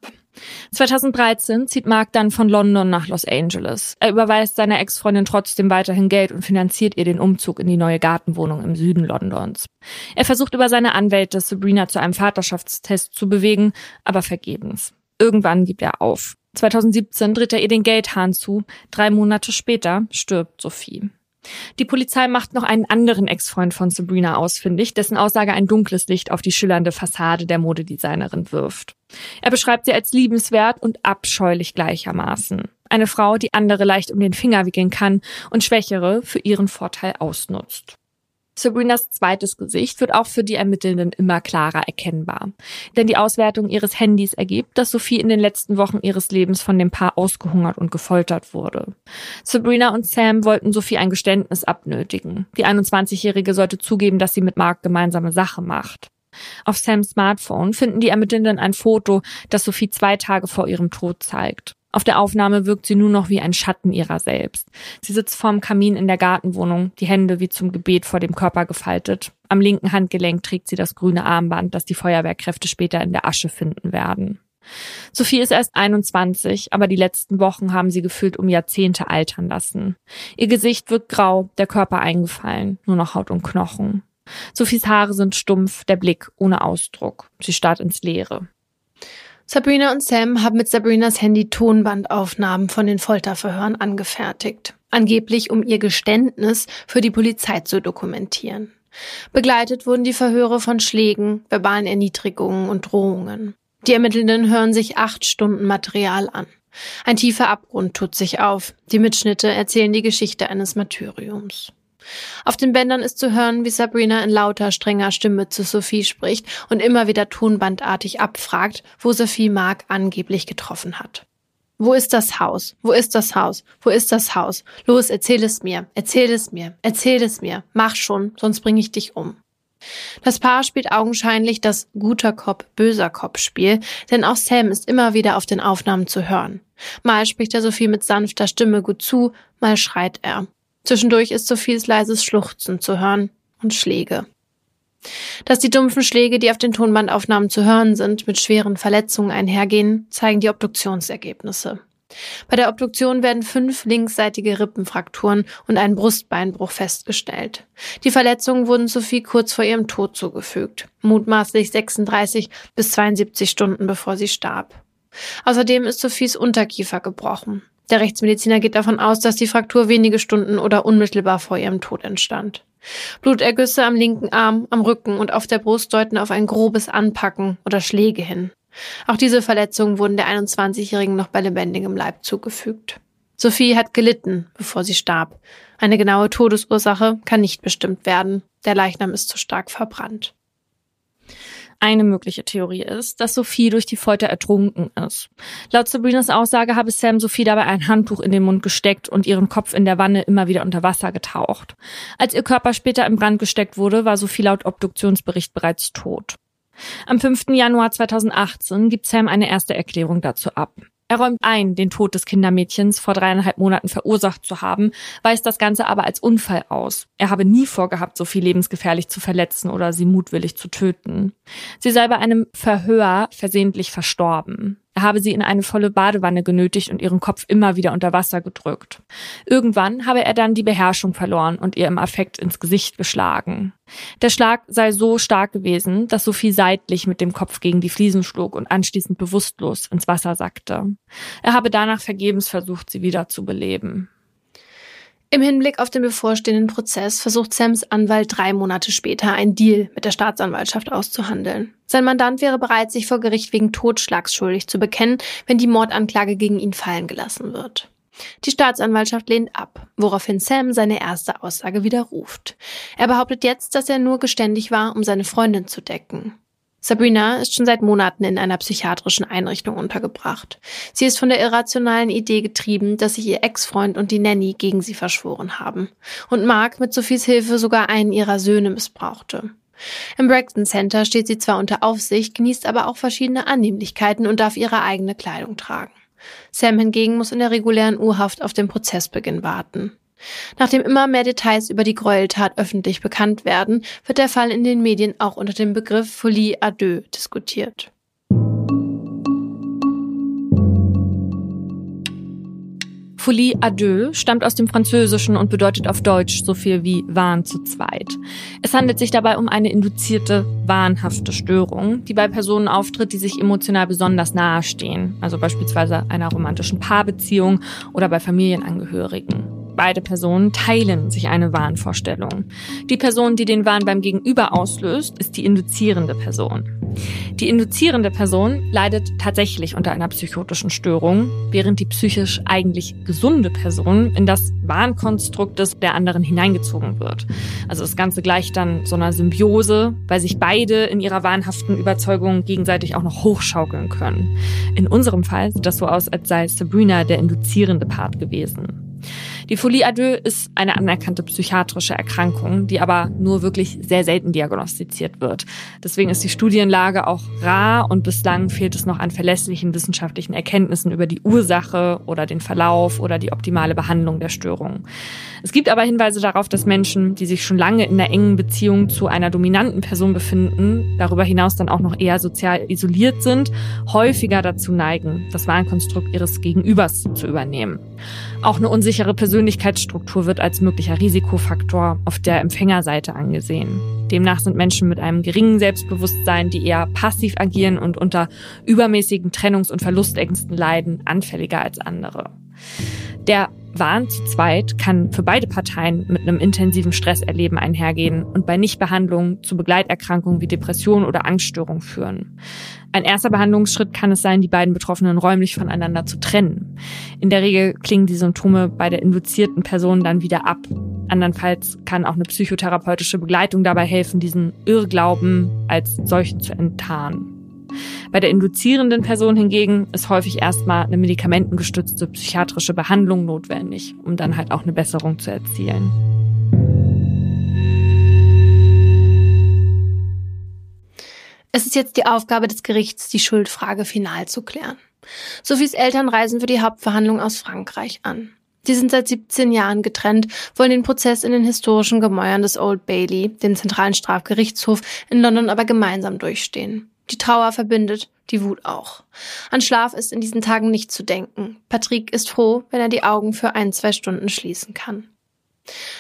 2013 zieht Mark dann von London nach Los Angeles. Er überweist seiner Ex-Freundin trotzdem weiterhin Geld und finanziert ihr den Umzug in die neue Gartenwohnung im Süden Londons. Er versucht über seine Anwälte Sabrina zu einem Vaterschaftstest zu bewegen, aber vergebens. Irgendwann gibt er auf. 2017 dreht er ihr den Geldhahn zu. Drei Monate später stirbt Sophie. Die Polizei macht noch einen anderen Ex-Freund von Sabrina ausfindig, dessen Aussage ein dunkles Licht auf die schillernde Fassade der Modedesignerin wirft. Er beschreibt sie als liebenswert und abscheulich gleichermaßen. Eine Frau, die andere leicht um den Finger wickeln kann und Schwächere für ihren Vorteil ausnutzt. Sabrinas zweites Gesicht wird auch für die Ermittelnden immer klarer erkennbar. Denn die Auswertung ihres Handys ergibt, dass Sophie in den letzten Wochen ihres Lebens von dem Paar ausgehungert und gefoltert wurde. Sabrina und Sam wollten Sophie ein Geständnis abnötigen. Die 21-Jährige sollte zugeben, dass sie mit Mark gemeinsame Sache macht. Auf Sams Smartphone finden die Ermittelnden ein Foto, das Sophie zwei Tage vor ihrem Tod zeigt. Auf der Aufnahme wirkt sie nur noch wie ein Schatten ihrer selbst. Sie sitzt vorm Kamin in der Gartenwohnung, die Hände wie zum Gebet vor dem Körper gefaltet. Am linken Handgelenk trägt sie das grüne Armband, das die Feuerwehrkräfte später in der Asche finden werden. Sophie ist erst 21, aber die letzten Wochen haben sie gefühlt um Jahrzehnte altern lassen. Ihr Gesicht wirkt grau, der Körper eingefallen, nur noch Haut und Knochen. Sophies Haare sind stumpf, der Blick ohne Ausdruck. Sie starrt ins Leere. Sabrina und Sam haben mit Sabrinas Handy Tonbandaufnahmen von den Folterverhören angefertigt. Angeblich, um ihr Geständnis für die Polizei zu dokumentieren. Begleitet wurden die Verhöre von Schlägen, verbalen Erniedrigungen und Drohungen. Die Ermittelnden hören sich acht Stunden Material an. Ein tiefer Abgrund tut sich auf. Die Mitschnitte erzählen die Geschichte eines Martyriums. Auf den Bändern ist zu hören, wie Sabrina in lauter, strenger Stimme zu Sophie spricht und immer wieder tonbandartig abfragt, wo Sophie Mark angeblich getroffen hat. Wo ist das Haus? Wo ist das Haus? Wo ist das Haus? Los, erzähl es mir, erzähl es mir, erzähl es mir. Mach schon, sonst bringe ich dich um. Das Paar spielt augenscheinlich das guter Kopf, böser Kopf Spiel, denn auch Sam ist immer wieder auf den Aufnahmen zu hören. Mal spricht er Sophie mit sanfter Stimme gut zu, mal schreit er. Zwischendurch ist Sophies leises Schluchzen zu hören und Schläge. Dass die dumpfen Schläge, die auf den Tonbandaufnahmen zu hören sind, mit schweren Verletzungen einhergehen, zeigen die Obduktionsergebnisse. Bei der Obduktion werden fünf linksseitige Rippenfrakturen und ein Brustbeinbruch festgestellt. Die Verletzungen wurden Sophie kurz vor ihrem Tod zugefügt, mutmaßlich 36 bis 72 Stunden bevor sie starb. Außerdem ist Sophies Unterkiefer gebrochen. Der Rechtsmediziner geht davon aus, dass die Fraktur wenige Stunden oder unmittelbar vor ihrem Tod entstand. Blutergüsse am linken Arm, am Rücken und auf der Brust deuten auf ein grobes Anpacken oder Schläge hin. Auch diese Verletzungen wurden der 21-Jährigen noch bei lebendigem Leib zugefügt. Sophie hat gelitten, bevor sie starb. Eine genaue Todesursache kann nicht bestimmt werden. Der Leichnam ist zu stark verbrannt. Eine mögliche Theorie ist, dass Sophie durch die Folter ertrunken ist. Laut Sabrinas Aussage habe Sam Sophie dabei ein Handtuch in den Mund gesteckt und ihren Kopf in der Wanne immer wieder unter Wasser getaucht. Als ihr Körper später im Brand gesteckt wurde, war Sophie laut Obduktionsbericht bereits tot. Am 5. Januar 2018 gibt Sam eine erste Erklärung dazu ab. Er räumt ein, den Tod des Kindermädchens vor dreieinhalb Monaten verursacht zu haben, weist das Ganze aber als Unfall aus. Er habe nie vorgehabt, Sophie lebensgefährlich zu verletzen oder sie mutwillig zu töten. Sie sei bei einem Verhör versehentlich verstorben. Habe sie in eine volle Badewanne genötigt und ihren Kopf immer wieder unter Wasser gedrückt. Irgendwann habe er dann die Beherrschung verloren und ihr im Affekt ins Gesicht geschlagen. Der Schlag sei so stark gewesen, dass Sophie seitlich mit dem Kopf gegen die Fliesen schlug und anschließend bewusstlos ins Wasser sackte. Er habe danach vergebens versucht, sie wieder zu beleben. Im Hinblick auf den bevorstehenden Prozess versucht Sams Anwalt drei Monate später einen Deal mit der Staatsanwaltschaft auszuhandeln. Sein Mandant wäre bereit, sich vor Gericht wegen Totschlags schuldig zu bekennen, wenn die Mordanklage gegen ihn fallen gelassen wird. Die Staatsanwaltschaft lehnt ab, woraufhin Sam seine erste Aussage widerruft. Er behauptet jetzt, dass er nur geständig war, um seine Freundin zu decken. Sabrina ist schon seit Monaten in einer psychiatrischen Einrichtung untergebracht. Sie ist von der irrationalen Idee getrieben, dass sich ihr Ex-Freund und die Nanny gegen sie verschworen haben. Und Mark mit Sophies Hilfe sogar einen ihrer Söhne missbrauchte. Im Braxton Center steht sie zwar unter Aufsicht, genießt aber auch verschiedene Annehmlichkeiten und darf ihre eigene Kleidung tragen. Sam hingegen muss in der regulären Urhaft auf den Prozessbeginn warten. Nachdem immer mehr Details über die Gräueltat öffentlich bekannt werden, wird der Fall in den Medien auch unter dem Begriff Folie à deux diskutiert. Folie à deux stammt aus dem Französischen und bedeutet auf Deutsch so viel wie Wahn zu zweit. Es handelt sich dabei um eine induzierte, wahnhafte Störung, die bei Personen auftritt, die sich emotional besonders nahestehen, also beispielsweise einer romantischen Paarbeziehung oder bei Familienangehörigen. Beide Personen teilen sich eine Wahnvorstellung. Die Person, die den Wahn beim Gegenüber auslöst, ist die induzierende Person. Die induzierende Person leidet tatsächlich unter einer psychotischen Störung, während die psychisch eigentlich gesunde Person in das Wahnkonstrukt des der anderen hineingezogen wird. Also das Ganze gleicht dann so einer Symbiose, weil sich beide in ihrer wahnhaften Überzeugung gegenseitig auch noch hochschaukeln können. In unserem Fall sieht das so aus, als sei Sabrina der induzierende Part gewesen. Die Folie à deux ist eine anerkannte psychiatrische Erkrankung, die aber nur wirklich sehr selten diagnostiziert wird. Deswegen ist die Studienlage auch rar und bislang fehlt es noch an verlässlichen wissenschaftlichen Erkenntnissen über die Ursache oder den Verlauf oder die optimale Behandlung der Störung. Es gibt aber Hinweise darauf, dass Menschen, die sich schon lange in einer engen Beziehung zu einer dominanten Person befinden, darüber hinaus dann auch noch eher sozial isoliert sind, häufiger dazu neigen, das Wahlkonstrukt ihres Gegenübers zu übernehmen. Auch eine unsichere Persönlichkeitsstruktur wird als möglicher Risikofaktor auf der Empfängerseite angesehen. Demnach sind Menschen mit einem geringen Selbstbewusstsein, die eher passiv agieren und unter übermäßigen Trennungs- und Verlustängsten leiden, anfälliger als andere. Der Wahn zu zweit kann für beide Parteien mit einem intensiven Stresserleben einhergehen und bei Nichtbehandlung zu Begleiterkrankungen wie Depression oder Angststörung führen. Ein erster Behandlungsschritt kann es sein, die beiden Betroffenen räumlich voneinander zu trennen. In der Regel klingen die Symptome bei der induzierten Person dann wieder ab. Andernfalls kann auch eine psychotherapeutische Begleitung dabei helfen, diesen Irrglauben als solchen zu enttarnen. Bei der induzierenden Person hingegen ist häufig erstmal eine medikamentengestützte psychiatrische Behandlung notwendig, um dann halt auch eine Besserung zu erzielen. Es ist jetzt die Aufgabe des Gerichts, die Schuldfrage final zu klären. Sophies Eltern reisen für die Hauptverhandlung aus Frankreich an. Sie sind seit 17 Jahren getrennt, wollen den Prozess in den historischen Gemäuern des Old Bailey, dem zentralen Strafgerichtshof in London, aber gemeinsam durchstehen. Die Trauer verbindet, die Wut auch. An Schlaf ist in diesen Tagen nicht zu denken. Patrick ist froh, wenn er die Augen für ein, zwei Stunden schließen kann.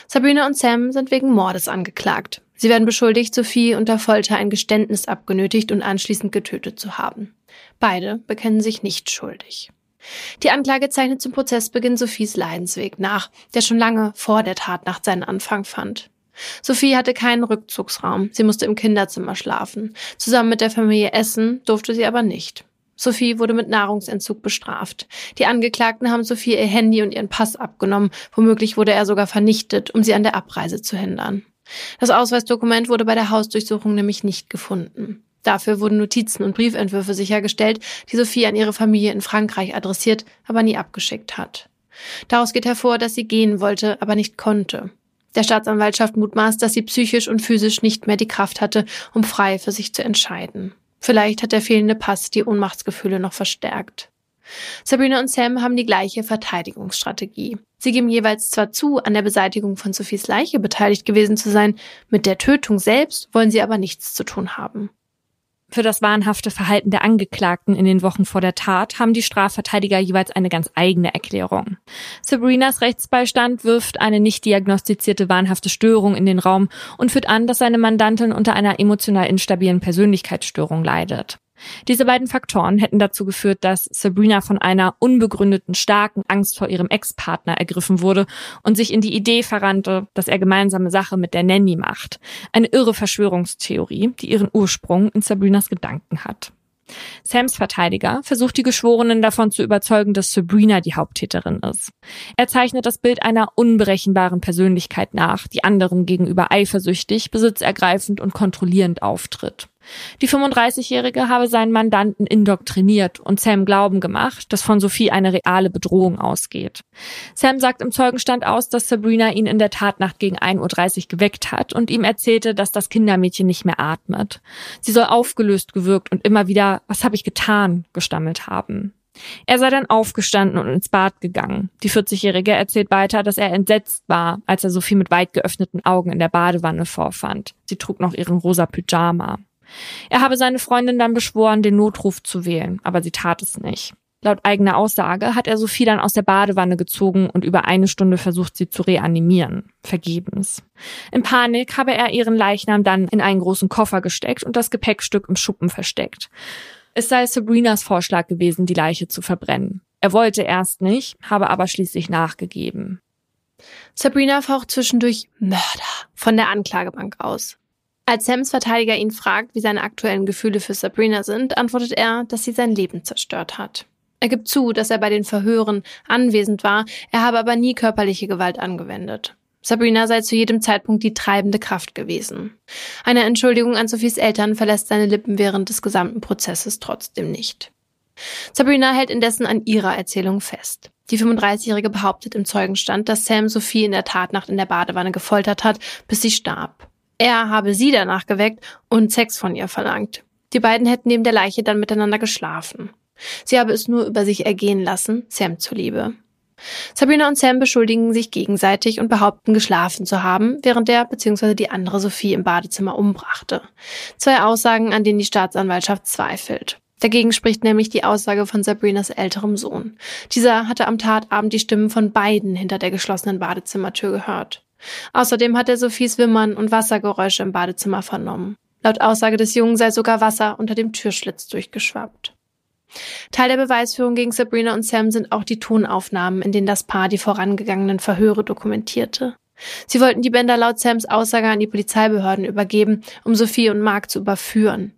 Sabrina und Sam sind wegen Mordes angeklagt. Sie werden beschuldigt, Sophie unter Folter ein Geständnis abgenötigt und anschließend getötet zu haben. Beide bekennen sich nicht schuldig. Die Anklage zeichnet zum Prozessbeginn Sophies Leidensweg nach, der schon lange vor der Tatnacht seinen Anfang fand. Sophie hatte keinen Rückzugsraum. Sie musste im Kinderzimmer schlafen. Zusammen mit der Familie essen durfte sie aber nicht. Sophie wurde mit Nahrungsentzug bestraft. Die Angeklagten haben Sophie ihr Handy und ihren Pass abgenommen. Womöglich wurde er sogar vernichtet, um sie an der Abreise zu hindern. Das Ausweisdokument wurde bei der Hausdurchsuchung nämlich nicht gefunden. Dafür wurden Notizen und Briefentwürfe sichergestellt, die Sophie an ihre Familie in Frankreich adressiert, aber nie abgeschickt hat. Daraus geht hervor, dass sie gehen wollte, aber nicht konnte. Der Staatsanwaltschaft mutmaßt, dass sie psychisch und physisch nicht mehr die Kraft hatte, um frei für sich zu entscheiden. Vielleicht hat der fehlende Pass die Ohnmachtsgefühle noch verstärkt. Sabrina und Sam haben die gleiche Verteidigungsstrategie. Sie geben jeweils zwar zu, an der Beseitigung von Sophies Leiche beteiligt gewesen zu sein, mit der Tötung selbst wollen sie aber nichts zu tun haben. Für das wahnhafte Verhalten der Angeklagten in den Wochen vor der Tat haben die Strafverteidiger jeweils eine ganz eigene Erklärung. Sabrinas Rechtsbeistand wirft eine nicht diagnostizierte wahnhafte Störung in den Raum und führt an, dass seine Mandantin unter einer emotional instabilen Persönlichkeitsstörung leidet. Diese beiden Faktoren hätten dazu geführt, dass Sabrina von einer unbegründeten starken Angst vor ihrem Ex-Partner ergriffen wurde und sich in die Idee verrannte, dass er gemeinsame Sache mit der Nanny macht. Eine irre Verschwörungstheorie, die ihren Ursprung in Sabrinas Gedanken hat. Sams Verteidiger versucht die Geschworenen davon zu überzeugen, dass Sabrina die Haupttäterin ist. Er zeichnet das Bild einer unberechenbaren Persönlichkeit nach, die anderen gegenüber eifersüchtig, besitzergreifend und kontrollierend auftritt. Die 35-Jährige habe seinen Mandanten indoktriniert und Sam glauben gemacht, dass von Sophie eine reale Bedrohung ausgeht. Sam sagt im Zeugenstand aus, dass Sabrina ihn in der Tatnacht gegen 1.30 Uhr geweckt hat und ihm erzählte, dass das Kindermädchen nicht mehr atmet. Sie soll aufgelöst gewirkt und immer wieder, was habe ich getan, gestammelt haben. Er sei dann aufgestanden und ins Bad gegangen. Die 40-Jährige erzählt weiter, dass er entsetzt war, als er Sophie mit weit geöffneten Augen in der Badewanne vorfand. Sie trug noch ihren rosa Pyjama. Er habe seine Freundin dann beschworen, den Notruf zu wählen, aber sie tat es nicht. Laut eigener Aussage hat er Sophie dann aus der Badewanne gezogen und über eine Stunde versucht, sie zu reanimieren. Vergebens. In Panik habe er ihren Leichnam dann in einen großen Koffer gesteckt und das Gepäckstück im Schuppen versteckt. Es sei Sabrinas Vorschlag gewesen, die Leiche zu verbrennen. Er wollte erst nicht, habe aber schließlich nachgegeben. Sabrina faucht zwischendurch Mörder von der Anklagebank aus. Als Sams Verteidiger ihn fragt, wie seine aktuellen Gefühle für Sabrina sind, antwortet er, dass sie sein Leben zerstört hat. Er gibt zu, dass er bei den Verhören anwesend war, er habe aber nie körperliche Gewalt angewendet. Sabrina sei zu jedem Zeitpunkt die treibende Kraft gewesen. Eine Entschuldigung an Sophies Eltern verlässt seine Lippen während des gesamten Prozesses trotzdem nicht. Sabrina hält indessen an ihrer Erzählung fest. Die 35-Jährige behauptet im Zeugenstand, dass Sam Sophie in der Tatnacht in der Badewanne gefoltert hat, bis sie starb. Er habe sie danach geweckt und Sex von ihr verlangt. Die beiden hätten neben der Leiche dann miteinander geschlafen. Sie habe es nur über sich ergehen lassen, Sam zuliebe. Sabrina und Sam beschuldigen sich gegenseitig und behaupten, geschlafen zu haben, während der bzw. die andere Sophie im Badezimmer umbrachte. Zwei Aussagen, an denen die Staatsanwaltschaft zweifelt. Dagegen spricht nämlich die Aussage von Sabrinas älterem Sohn. Dieser hatte am Tatabend die Stimmen von beiden hinter der geschlossenen Badezimmertür gehört. Außerdem hat er Sophies Wimmern und Wassergeräusche im Badezimmer vernommen. Laut Aussage des Jungen sei sogar Wasser unter dem Türschlitz durchgeschwappt. Teil der Beweisführung gegen Sabrina und Sam sind auch die Tonaufnahmen, in denen das Paar die vorangegangenen Verhöre dokumentierte. Sie wollten die Bänder laut Sams Aussage an die Polizeibehörden übergeben, um Sophie und Mark zu überführen.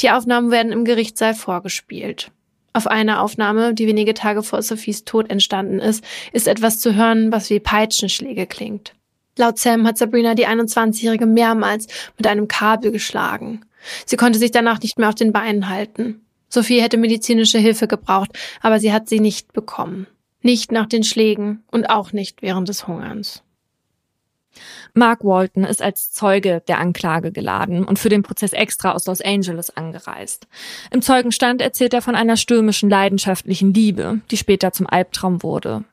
Die Aufnahmen werden im Gerichtssaal vorgespielt. Auf einer Aufnahme, die wenige Tage vor Sophies Tod entstanden ist, ist etwas zu hören, was wie Peitschenschläge klingt. Laut Sam hat Sabrina die 21-Jährige mehrmals mit einem Kabel geschlagen. Sie konnte sich danach nicht mehr auf den Beinen halten. Sophie hätte medizinische Hilfe gebraucht, aber sie hat sie nicht bekommen. Nicht nach den Schlägen und auch nicht während des Hungerns. Mark Walton ist als Zeuge der Anklage geladen und für den Prozess extra aus Los Angeles angereist. Im Zeugenstand erzählt er von einer stürmischen, leidenschaftlichen Liebe, die später zum Albtraum wurde.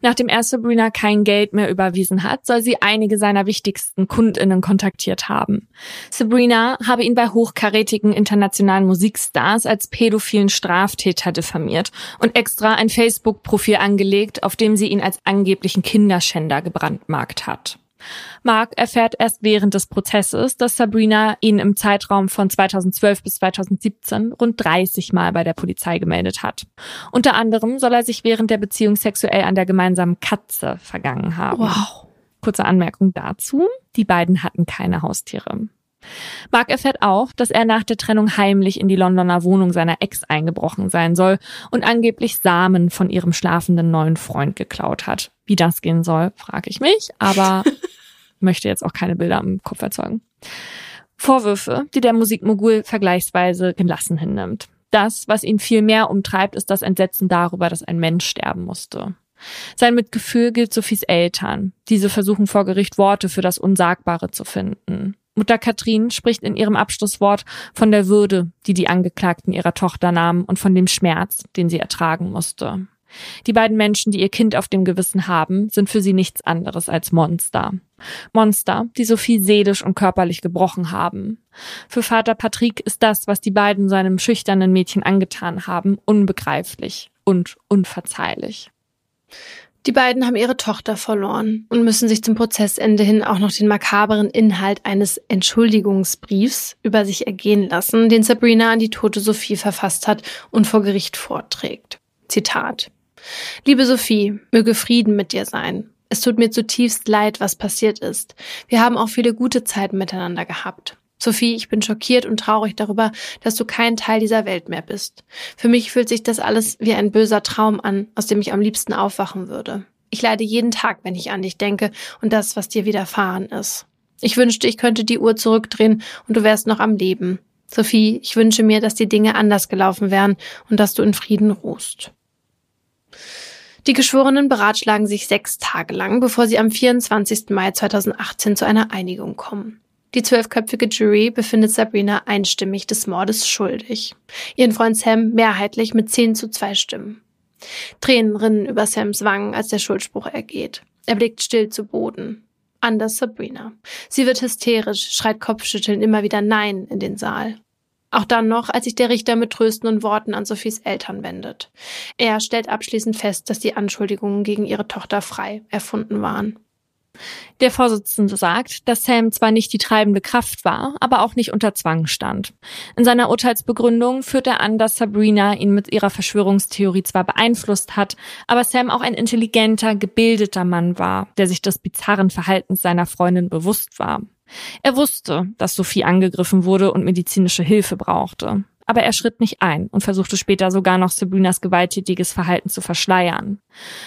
Nachdem er Sabrina kein Geld mehr überwiesen hat, soll sie einige seiner wichtigsten Kundinnen kontaktiert haben. Sabrina habe ihn bei hochkarätigen internationalen Musikstars als pädophilen Straftäter diffamiert und extra ein Facebook-Profil angelegt, auf dem sie ihn als angeblichen Kinderschänder gebrandmarkt hat. Mark erfährt erst während des Prozesses, dass Sabrina ihn im Zeitraum von 2012 bis 2017 rund 30 Mal bei der Polizei gemeldet hat. Unter anderem soll er sich während der Beziehung sexuell an der gemeinsamen Katze vergangen haben. Wow. Kurze Anmerkung dazu. Die beiden hatten keine Haustiere. Mark erfährt auch, dass er nach der Trennung heimlich in die Londoner Wohnung seiner Ex eingebrochen sein soll und angeblich Samen von ihrem schlafenden neuen Freund geklaut hat. Wie das gehen soll, frage ich mich, aber möchte jetzt auch keine Bilder im Kopf erzeugen. Vorwürfe, die der Musikmogul vergleichsweise gelassen hinnimmt. Das, was ihn viel mehr umtreibt, ist das Entsetzen darüber, dass ein Mensch sterben musste. Sein Mitgefühl gilt Sophies Eltern. Diese versuchen vor Gericht Worte für das Unsagbare zu finden. Mutter Katrin spricht in ihrem Abschlusswort von der Würde, die die Angeklagten ihrer Tochter nahmen und von dem Schmerz, den sie ertragen musste. Die beiden Menschen, die ihr Kind auf dem Gewissen haben, sind für sie nichts anderes als Monster. Monster, die Sophie seelisch und körperlich gebrochen haben. Für Vater Patrick ist das, was die beiden seinem schüchternen Mädchen angetan haben, unbegreiflich und unverzeihlich. Die beiden haben ihre Tochter verloren und müssen sich zum Prozessende hin auch noch den makaberen Inhalt eines Entschuldigungsbriefs über sich ergehen lassen, den Sabrina an die tote Sophie verfasst hat und vor Gericht vorträgt. Zitat. Liebe Sophie, möge Frieden mit dir sein. Es tut mir zutiefst leid, was passiert ist. Wir haben auch viele gute Zeiten miteinander gehabt. Sophie, ich bin schockiert und traurig darüber, dass du kein Teil dieser Welt mehr bist. Für mich fühlt sich das alles wie ein böser Traum an, aus dem ich am liebsten aufwachen würde. Ich leide jeden Tag, wenn ich an dich denke und das, was dir widerfahren ist. Ich wünschte, ich könnte die Uhr zurückdrehen und du wärst noch am Leben. Sophie, ich wünsche mir, dass die Dinge anders gelaufen wären und dass du in Frieden ruhst. Die Geschworenen beratschlagen sich sechs Tage lang, bevor sie am 24. Mai 2018 zu einer Einigung kommen. Die zwölfköpfige Jury befindet Sabrina einstimmig des Mordes schuldig. Ihren Freund Sam mehrheitlich mit zehn zu zwei Stimmen. Tränen rinnen über Sams Wangen, als der Schuldspruch ergeht. Er blickt still zu Boden. Anders Sabrina. Sie wird hysterisch, schreit Kopfschütteln immer wieder Nein in den Saal. Auch dann noch, als sich der Richter mit tröstenden Worten an Sophies Eltern wendet. Er stellt abschließend fest, dass die Anschuldigungen gegen ihre Tochter frei erfunden waren. Der Vorsitzende sagt, dass Sam zwar nicht die treibende Kraft war, aber auch nicht unter Zwang stand. In seiner Urteilsbegründung führt er an, dass Sabrina ihn mit ihrer Verschwörungstheorie zwar beeinflusst hat, aber Sam auch ein intelligenter, gebildeter Mann war, der sich des bizarren Verhaltens seiner Freundin bewusst war. Er wusste, dass Sophie angegriffen wurde und medizinische Hilfe brauchte. Aber er schritt nicht ein und versuchte später sogar noch Sabrinas gewalttätiges Verhalten zu verschleiern.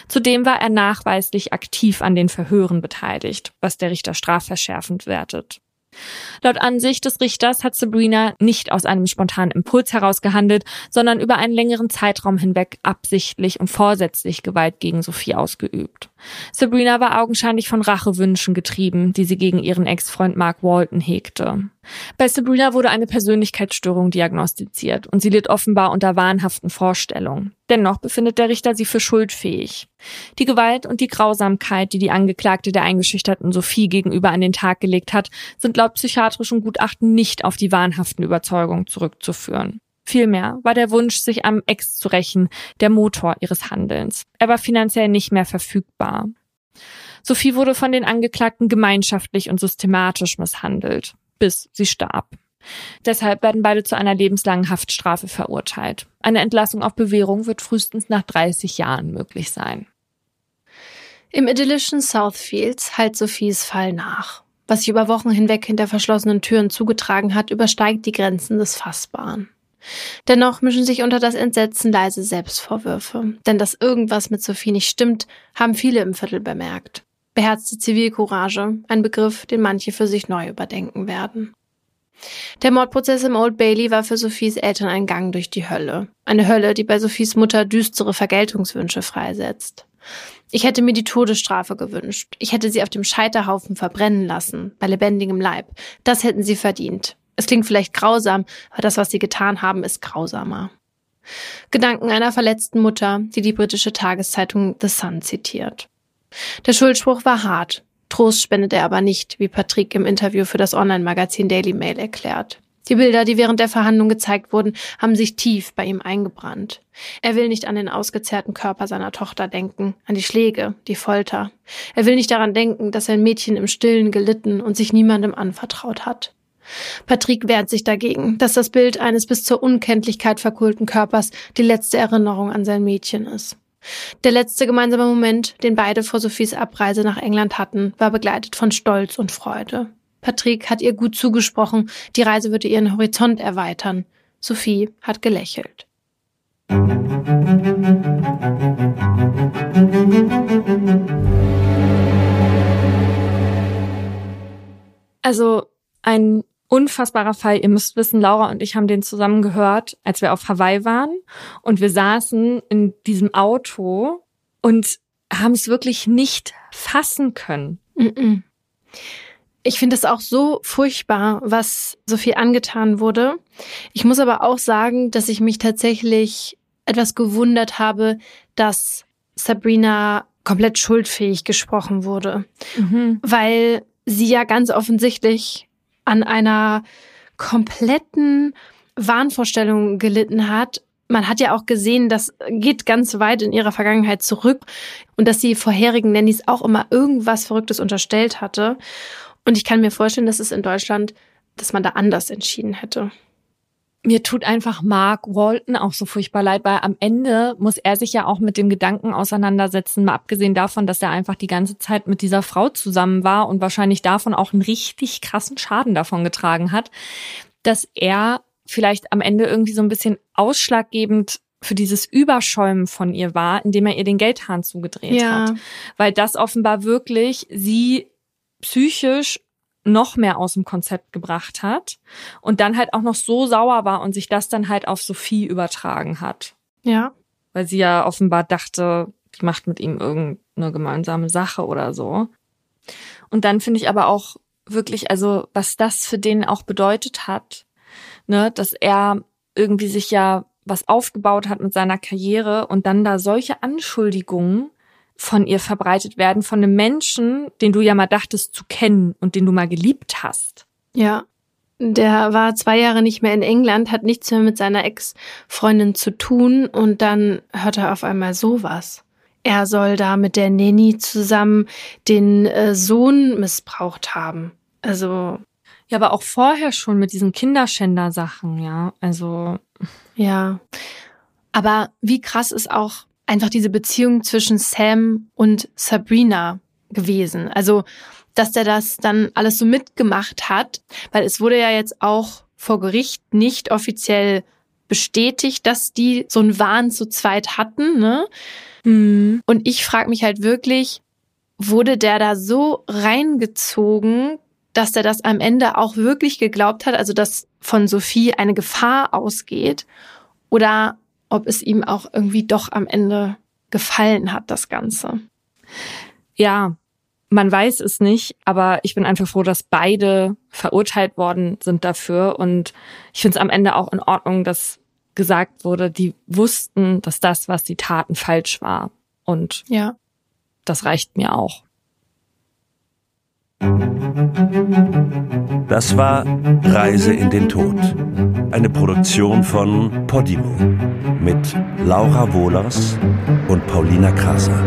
Zudem war er nachweislich aktiv an den Verhören beteiligt, was der Richter strafverschärfend wertet. Laut Ansicht des Richters hat Sabrina nicht aus einem spontanen Impuls heraus gehandelt, sondern über einen längeren Zeitraum hinweg absichtlich und vorsätzlich Gewalt gegen Sophie ausgeübt. Sabrina war augenscheinlich von Rachewünschen getrieben, die sie gegen ihren Ex-Freund Mark Walton hegte. Bei Sabrina wurde eine Persönlichkeitsstörung diagnostiziert und sie litt offenbar unter wahnhaften Vorstellungen. Dennoch befindet der Richter sie für schuldfähig. Die Gewalt und die Grausamkeit, die die Angeklagte der eingeschüchterten Sophie gegenüber an den Tag gelegt hat, sind laut psychiatrischen Gutachten nicht auf die wahnhaften Überzeugungen zurückzuführen. Vielmehr war der Wunsch, sich am Ex zu rächen, der Motor ihres Handelns. Er war finanziell nicht mehr verfügbar. Sophie wurde von den Angeklagten gemeinschaftlich und systematisch misshandelt, bis sie starb. Deshalb werden beide zu einer lebenslangen Haftstrafe verurteilt. Eine Entlassung auf Bewährung wird frühestens nach 30 Jahren möglich sein. Im idyllischen Southfields halt Sophies Fall nach. Was sich über Wochen hinweg hinter verschlossenen Türen zugetragen hat, übersteigt die Grenzen des Fassbaren. Dennoch mischen sich unter das Entsetzen leise Selbstvorwürfe. Denn dass irgendwas mit Sophie nicht stimmt, haben viele im Viertel bemerkt. Beherzte Zivilcourage, ein Begriff, den manche für sich neu überdenken werden. Der Mordprozess im Old Bailey war für Sophies Eltern ein Gang durch die Hölle. Eine Hölle, die bei Sophies Mutter düstere Vergeltungswünsche freisetzt. Ich hätte mir die Todesstrafe gewünscht. Ich hätte sie auf dem Scheiterhaufen verbrennen lassen, bei lebendigem Leib. Das hätten sie verdient. Es klingt vielleicht grausam, aber das, was sie getan haben, ist grausamer. Gedanken einer verletzten Mutter, die die britische Tageszeitung The Sun zitiert. Der Schuldspruch war hart. Trost spendet er aber nicht, wie Patrick im Interview für das Online-Magazin Daily Mail erklärt. Die Bilder, die während der Verhandlung gezeigt wurden, haben sich tief bei ihm eingebrannt. Er will nicht an den ausgezehrten Körper seiner Tochter denken, an die Schläge, die Folter. Er will nicht daran denken, dass sein Mädchen im Stillen gelitten und sich niemandem anvertraut hat. Patrick wehrt sich dagegen, dass das Bild eines bis zur Unkenntlichkeit verkohlten Körpers die letzte Erinnerung an sein Mädchen ist. Der letzte gemeinsame Moment, den beide vor Sophies Abreise nach England hatten, war begleitet von Stolz und Freude. Patrick hat ihr gut zugesprochen, die Reise würde ihren Horizont erweitern. Sophie hat gelächelt. Also ein unfassbarer Fall. Ihr müsst wissen, Laura und ich haben den zusammen gehört, als wir auf Hawaii waren. Und wir saßen in diesem Auto und haben es wirklich nicht fassen können. Ich finde es auch so furchtbar, was so viel angetan wurde. Ich muss aber auch sagen, dass ich mich tatsächlich etwas gewundert habe, dass Sabrina komplett schuldfähig gesprochen wurde. Mhm. Weil sie ja ganz offensichtlich an einer kompletten Wahnvorstellung gelitten hat. Man hat ja auch gesehen, das geht ganz weit in ihrer Vergangenheit zurück und dass sie vorherigen Nannys auch immer irgendwas Verrücktes unterstellt hatte. Und ich kann mir vorstellen, dass es in Deutschland, dass man da anders entschieden hätte. Mir tut einfach Mark Walton auch so furchtbar leid, weil am Ende muss er sich ja auch mit dem Gedanken auseinandersetzen, mal abgesehen davon, dass er einfach die ganze Zeit mit dieser Frau zusammen war und wahrscheinlich davon auch einen richtig krassen Schaden davon getragen hat, dass er vielleicht am Ende irgendwie so ein bisschen ausschlaggebend für dieses Überschäumen von ihr war, indem er ihr den Geldhahn zugedreht ja. hat. Weil das offenbar wirklich sie psychisch noch mehr aus dem Konzept gebracht hat und dann halt auch noch so sauer war und sich das dann halt auf Sophie übertragen hat. Ja. Weil sie ja offenbar dachte, die macht mit ihm irgendeine gemeinsame Sache oder so. Und dann finde ich aber auch wirklich, also was das für den auch bedeutet hat, ne, dass er irgendwie sich ja was aufgebaut hat mit seiner Karriere und dann da solche Anschuldigungen von ihr verbreitet werden, von einem Menschen, den du ja mal dachtest zu kennen und den du mal geliebt hast. Ja. Der war zwei Jahre nicht mehr in England, hat nichts mehr mit seiner Ex-Freundin zu tun und dann hört er auf einmal sowas. Er soll da mit der Nanny zusammen den äh, Sohn missbraucht haben. Also. Ja, aber auch vorher schon mit diesen Kinderschänder-Sachen, ja. Also. Ja. Aber wie krass ist auch einfach diese Beziehung zwischen Sam und Sabrina gewesen. Also, dass der das dann alles so mitgemacht hat, weil es wurde ja jetzt auch vor Gericht nicht offiziell bestätigt, dass die so einen Wahn zu zweit hatten, ne? Mhm. Und ich frage mich halt wirklich, wurde der da so reingezogen, dass der das am Ende auch wirklich geglaubt hat, also dass von Sophie eine Gefahr ausgeht oder ob es ihm auch irgendwie doch am Ende gefallen hat, das Ganze. Ja, man weiß es nicht, aber ich bin einfach froh, dass beide verurteilt worden sind dafür. Und ich finde es am Ende auch in Ordnung, dass gesagt wurde, die wussten, dass das, was sie taten, falsch war. Und ja. das reicht mir auch. Das war Reise in den Tod. Eine Produktion von Podimo mit Laura Wohlers und Paulina Kraser.